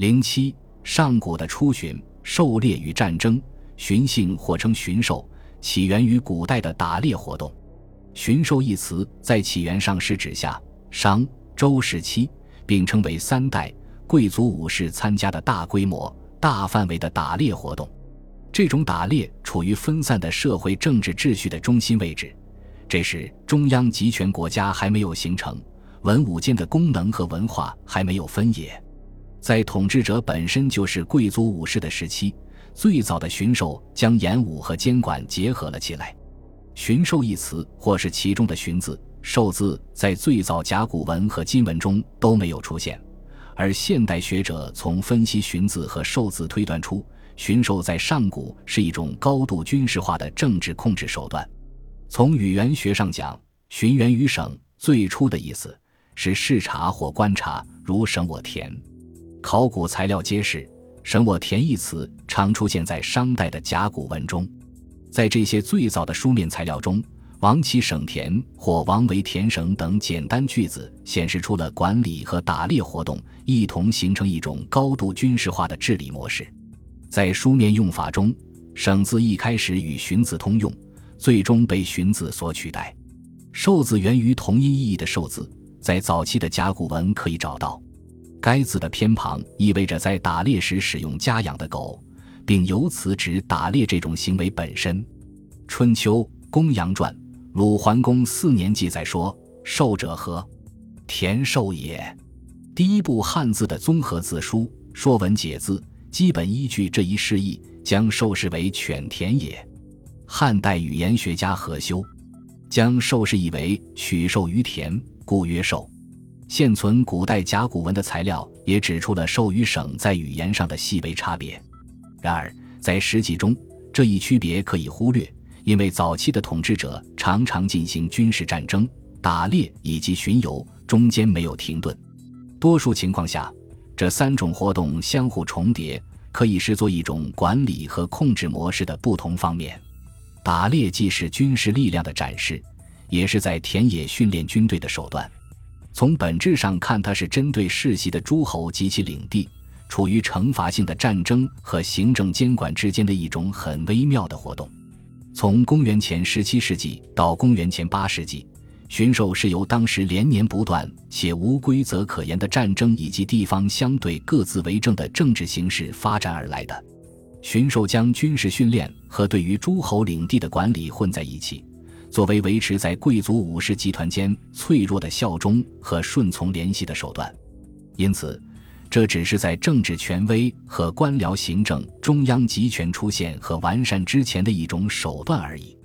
零七，上古的出巡、狩猎与战争，巡幸或称巡狩，起源于古代的打猎活动。巡狩一词在起源上是指夏、商、周时期，并称为三代贵族武士参加的大规模、大范围的打猎活动。这种打猎处于分散的社会政治秩序的中心位置。这时，中央集权国家还没有形成，文武间的功能和文化还没有分野。在统治者本身就是贵族武士的时期，最早的巡狩将演武和监管结合了起来。巡狩一词，或是其中的“巡”字、“狩”字，在最早甲骨文和金文中都没有出现。而现代学者从分析“巡”字和“狩”字推断出，巡狩在上古是一种高度军事化的政治控制手段。从语言学上讲，“巡”源于“省”，最初的意思是视察或观察，如“省我田”。考古材料揭示，“省我田”一词常出现在商代的甲骨文中。在这些最早的书面材料中，“王其省田”或“王为田省”等简单句子显示出了管理和打猎活动一同形成一种高度军事化的治理模式。在书面用法中，“省”字一开始与“寻”字通用。最终被“寻”字所取代，“兽”字源于同音意义的“兽”字，在早期的甲骨文可以找到。该字的偏旁意味着在打猎时使用家养的狗，并由此指打猎这种行为本身。《春秋·公羊传》鲁桓公四年记载说：“兽者何？田兽也。”第一部汉字的综合字书《说文解字》基本依据这一释义，将兽视为犬田也。汉代语言学家何修将兽氏译为取兽于田，故曰兽。现存古代甲骨文的材料也指出了兽与省在语言上的细微差别。然而，在实际中，这一区别可以忽略，因为早期的统治者常常进行军事战争、打猎以及巡游，中间没有停顿。多数情况下，这三种活动相互重叠，可以视作一种管理和控制模式的不同方面。打猎既是军事力量的展示，也是在田野训练军队的手段。从本质上看，它是针对世袭的诸侯及其领地，处于惩罚性的战争和行政监管之间的一种很微妙的活动。从公元前十七世纪到公元前八世纪，巡狩是由当时连年不断且无规则可言的战争以及地方相对各自为政的政治形势发展而来的。巡狩将军事训练和对于诸侯领地的管理混在一起，作为维持在贵族武士集团间脆弱的效忠和顺从联系的手段。因此，这只是在政治权威和官僚行政中央集权出现和完善之前的一种手段而已。